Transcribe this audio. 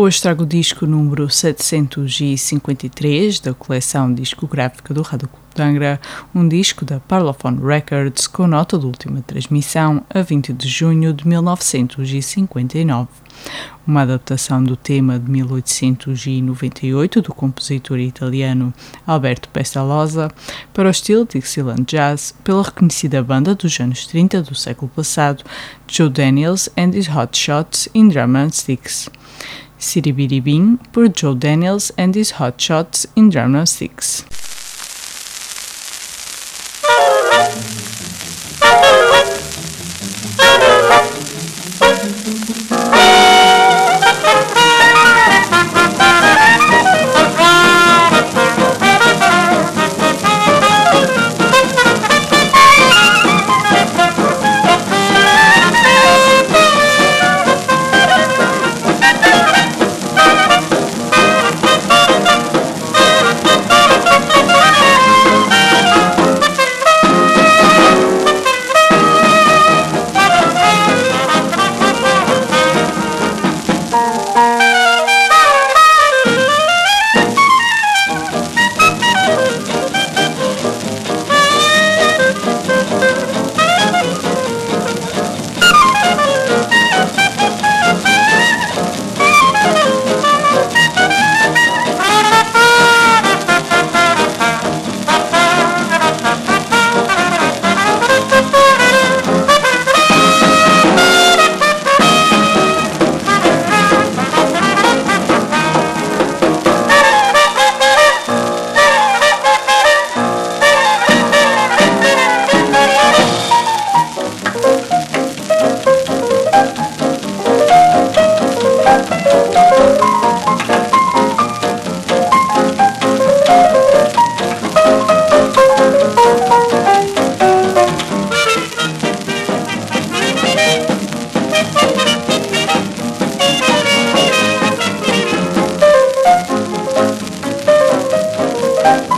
hoje trago o disco número 753 da coleção discográfica do Rádio Clube de Angra, um disco da Parlophone Records com nota de última transmissão a 20 de junho de 1959. Uma adaptação do tema de 1898 do compositor italiano Alberto Pestalozza para o estilo Dixieland Jazz pela reconhecida banda dos anos 30 do século passado, Joe Daniels and his Hot Shots in Drum and Sticks. City Bitty Bing, per Joe Daniels and his Hot Shots in Drama 6. thank you.